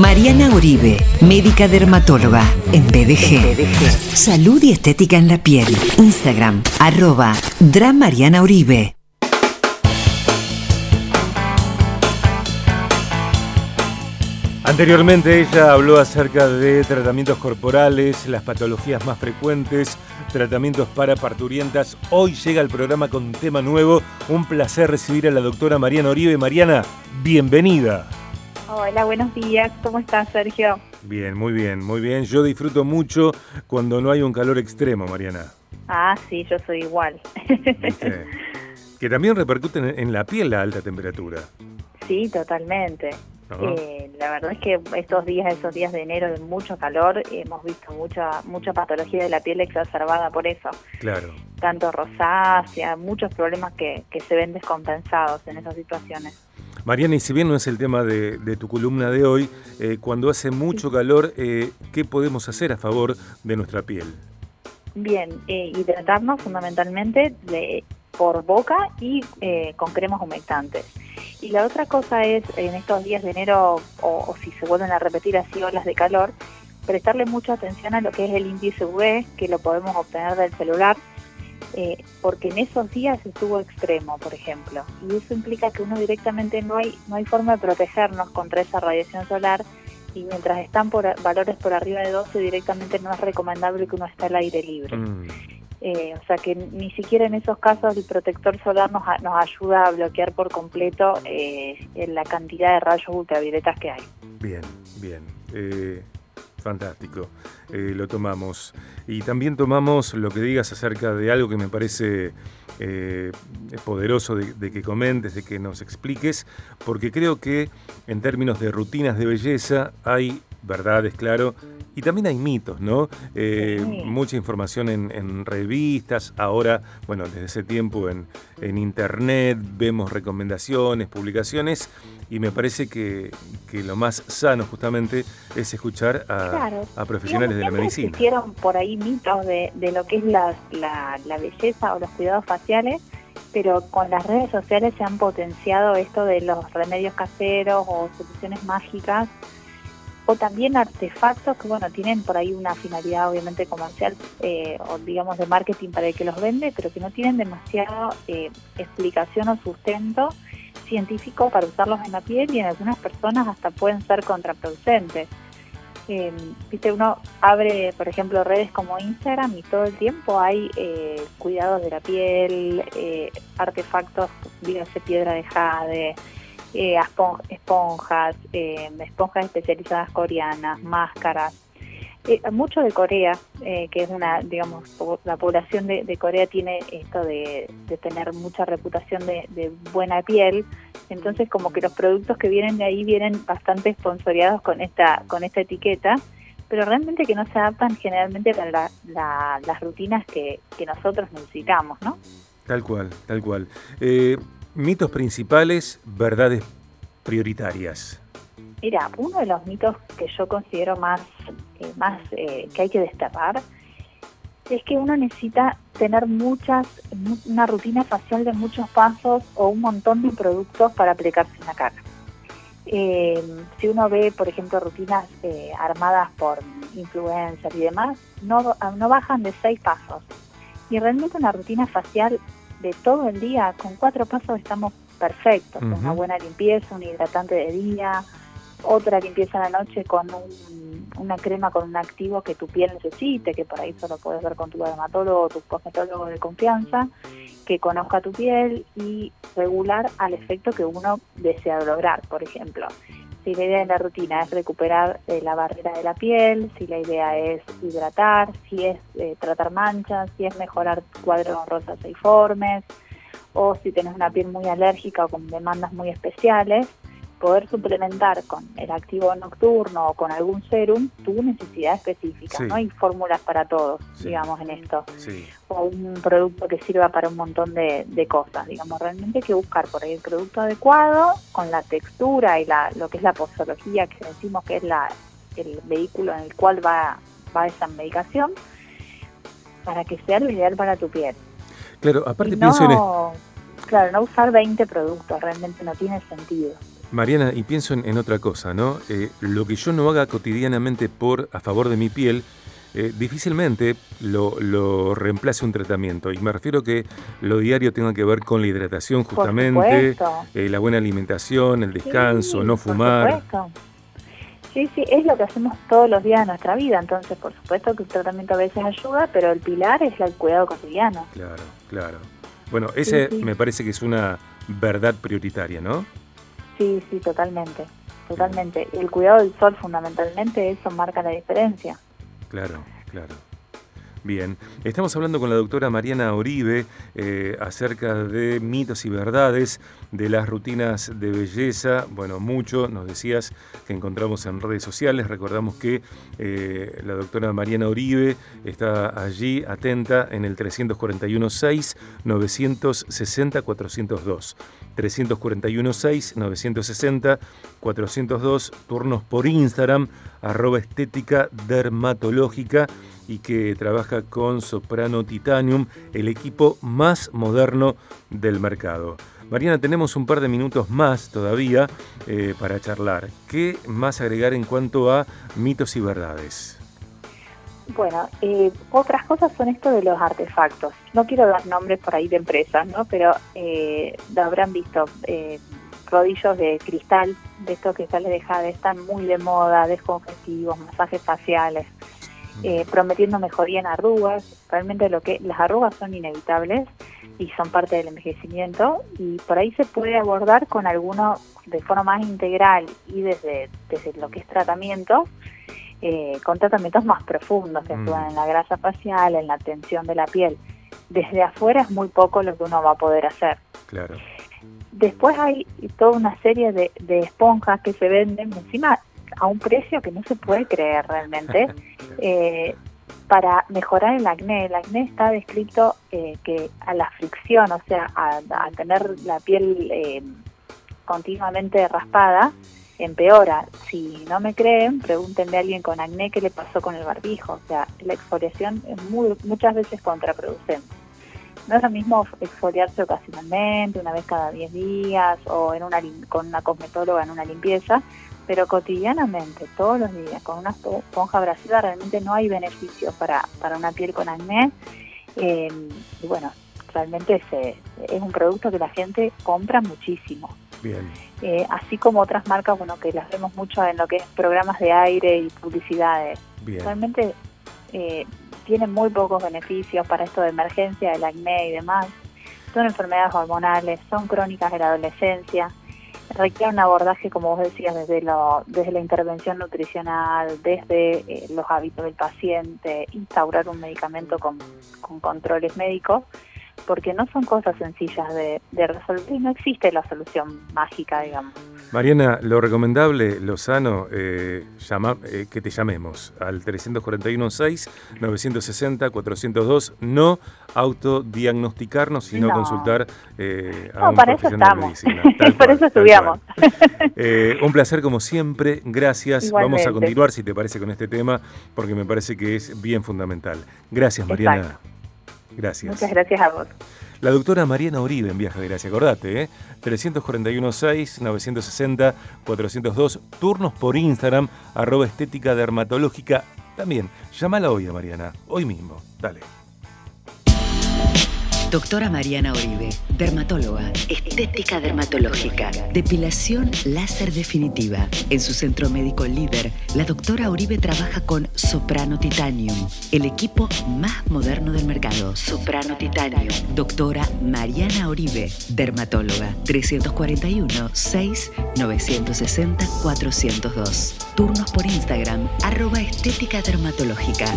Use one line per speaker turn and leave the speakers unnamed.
Mariana Uribe, médica dermatóloga en BDG. Salud y estética en la piel. Instagram, arroba Dramariana Uribe.
Anteriormente ella habló acerca de tratamientos corporales, las patologías más frecuentes, tratamientos para parturientas. Hoy llega el programa con un tema nuevo. Un placer recibir a la doctora Mariana Uribe. Mariana, bienvenida.
Hola, buenos días. ¿Cómo estás, Sergio?
Bien, muy bien, muy bien. Yo disfruto mucho cuando no hay un calor extremo, Mariana.
Ah, sí, yo soy igual.
Que también repercute en la piel la alta temperatura.
Sí, totalmente. Eh, la verdad es que estos días, esos días de enero de mucho calor, hemos visto mucha mucha patología de la piel exacerbada por eso.
Claro.
Tanto rosácea, muchos problemas que, que se ven descompensados en esas situaciones.
Mariana, y si bien no es el tema de, tu columna de hoy, eh, cuando hace mucho calor, eh, ¿qué podemos hacer a favor de nuestra piel?
Bien, hidratarnos fundamentalmente de, por boca y con cremas humectantes. Y la otra cosa es, en estos días de enero, o, si se vuelven a repetir así olas de calor, prestarle mucha atención a lo que es el índice UV, que lo podemos obtener del celular, eh, porque en esos días estuvo extremo, por ejemplo, y eso implica que uno directamente no hay no hay forma de protegernos contra esa radiación solar y mientras están por valores por arriba de 12 directamente no es recomendable que uno esté al aire libre. Mm. Eh, o sea que ni siquiera en esos casos el protector solar nos, nos ayuda a bloquear por completo eh, la cantidad de rayos ultravioletas que hay.
Bien, bien. Eh, fantástico. lo tomamos. Y también tomamos lo que digas acerca de algo que me parece poderoso de, de, que comentes, de que nos expliques, porque creo que en términos de rutinas de belleza hay verdades, claro, y también hay mitos, ¿no? Eh, mucha información en, revistas, ahora, bueno, desde ese tiempo en, internet, vemos recomendaciones, publicaciones, y me parece que, lo más sano justamente es escuchar a, profesionales de la medicina.
Existieron por ahí mitos de, lo que es la, la belleza o los cuidados faciales, pero con las redes sociales se han potenciado esto de los remedios caseros o soluciones mágicas o también artefactos que bueno tienen por ahí una finalidad obviamente comercial eh, o digamos de marketing para el que los vende pero que no tienen demasiado eh, explicación o sustento científico para usarlos en la piel y en algunas personas hasta pueden ser contraproducentes. Eh, viste uno abre por ejemplo redes como Instagram y todo el tiempo hay eh, cuidados de la piel artefactos dígase piedra de jade eh, esponjas, eh, esponjas especializadas coreanas, máscaras. Eh, mucho de Corea, que es una, digamos, la población de, Corea tiene esto de, tener mucha reputación de, buena piel, entonces como que los productos que vienen de ahí vienen bastante sponsoriados con esta, con esta etiqueta, pero realmente que no se adaptan generalmente para las rutinas que, que nosotros necesitamos, ¿no?
Tal cual, tal cual. Mitos principales, verdades prioritarias.
Mira, uno de los mitos que yo considero más, eh, más eh, que hay que desterrar es que uno necesita tener muchas, una rutina facial de muchos pasos o un montón de productos para aplicarse en la cara. Eh, si uno ve, por ejemplo, rutinas armadas por influencers y demás, no, no bajan de seis pasos. Y realmente una rutina facial de todo el día, con cuatro pasos estamos perfectos. Una buena limpieza, un hidratante de día, otra limpieza a la noche con una crema con un activo que tu piel necesite, que por ahí solo puedes ver con tu dermatólogo o tu cosmetólogo de confianza, que conozca tu piel y regular al efecto que uno desea lograr, por ejemplo si la idea de la rutina es recuperar eh, la barrera de la piel, si la idea es hidratar, si es eh, tratar manchas, si es mejorar cuadros rosaceiformes, o si tienes una piel muy alérgica o con demandas muy especiales, poder suplementar con el activo nocturno o con algún serum tu necesidad específica. No hay fórmulas para todos, digamos, en esto. O un producto que sirva para un montón de, cosas. Digamos, realmente hay que buscar por ahí el producto adecuado, con la textura y la, lo que es la posología, que decimos que es la, el vehículo en el cual va, va esa medicación, para que sea lo ideal para tu piel.
Claro, aparte pienso en...
Claro, no usar 20 productos, realmente no tiene sentido.
Mariana, y pienso en, otra cosa, ¿no? Eh, lo que yo no haga cotidianamente por a favor de mi piel, eh, difícilmente lo, reemplace un tratamiento. Y me refiero que lo diario tenga que ver con la hidratación justamente, eh, la buena alimentación, el descanso, no fumar.
Sí, sí, es lo que hacemos todos los días de nuestra vida, entonces por supuesto que el tratamiento a veces ayuda, pero el pilar es el cuidado cotidiano.
Claro, claro. Bueno, ese me parece que es una verdad prioritaria, ¿no?
Sí, sí, totalmente, totalmente. El cuidado del sol fundamentalmente, eso marca la diferencia.
Claro, claro. Bien, estamos hablando con la doctora Mariana Oribe eh, acerca de mitos y verdades de las rutinas de belleza. Bueno, mucho, nos decías que encontramos en redes sociales. Recordamos que eh, la doctora Mariana Oribe está allí atenta en el 341-6-960-402. 341-6-960-402, turnos por Instagram, arroba estética dermatológica y que trabaja con Soprano Titanium, el equipo más moderno del mercado. Mariana, tenemos un par de minutos más todavía eh, para charlar. ¿Qué más agregar en cuanto a mitos y verdades?
Bueno, eh, otras cosas son esto de los artefactos. No quiero dar nombres por ahí de empresas, ¿no? Pero eh, habrán visto. Eh, rodillos de cristal, de estos que sale de jade, están muy de moda, descongestivos, masajes faciales. Eh, prometiendo mejoría en arrugas. Realmente lo que las arrugas son inevitables y son parte del envejecimiento y por ahí se puede abordar con alguno de forma más integral y desde, desde lo que es tratamiento, eh, con tratamientos más profundos que actúan mm. en la grasa facial, en la tensión de la piel. Desde afuera es muy poco lo que uno va a poder hacer.
Claro.
Después hay toda una serie de, de esponjas que se venden encima a un precio que no se puede creer realmente, eh, para mejorar el acné. El acné está descrito eh, que a la fricción, o sea, a, tener la piel eh, continuamente raspada, empeora. Si no me creen, pregúntenle a alguien con acné qué le pasó con el barbijo. O sea, la exfoliación es muy, muchas veces contraproducente. No es lo mismo exfoliarse ocasionalmente, una vez cada 10 días, o en una, con una cosmetóloga en una limpieza, pero cotidianamente, todos los días, con una esponja abrasiva realmente no hay beneficio para, para una piel con acné. Eh, y bueno, realmente es, es un producto que la gente compra muchísimo.
Bien.
Eh, así como otras marcas, bueno, que las vemos mucho en lo que es programas de aire y publicidades. Realmente eh, tienen muy pocos beneficios para esto de emergencia del acné y demás. Son enfermedades hormonales, son crónicas de la adolescencia requiere un abordaje, como vos decías, desde, lo, desde la intervención nutricional, desde eh, los hábitos del paciente, instaurar un medicamento con, con controles médicos porque no son cosas sencillas de, resolver y no existe la solución mágica, digamos.
Mariana, lo recomendable, lo sano, eh, llama, eh, que te llamemos al 341-6-960-402, no autodiagnosticarnos, sino consultar eh, a un para profesional de medicina.
por eso estudiamos.
Eh, un placer como siempre, gracias. Vamos a continuar, si te parece, con este tema, porque me parece que es bien fundamental. Gracias, Mariana. Gracias.
Muchas gracias a vos.
La doctora Mariana Uribe en Viaje de Gracia, acordate, ¿eh? 341-6-960-402, turnos por Instagram, arroba estética dermatológica. También, llámala hoy a Mariana, hoy mismo. Dale.
Doctora Mariana Oribe, dermatóloga, estética dermatológica, depilación láser definitiva. En su centro médico líder, la doctora Oribe trabaja con Soprano Titanium, el equipo más moderno del mercado. Soprano Titanium. Doctora Mariana Oribe, dermatóloga, 341 6 960 402. Turnos por Instagram, arroba estética dermatológica.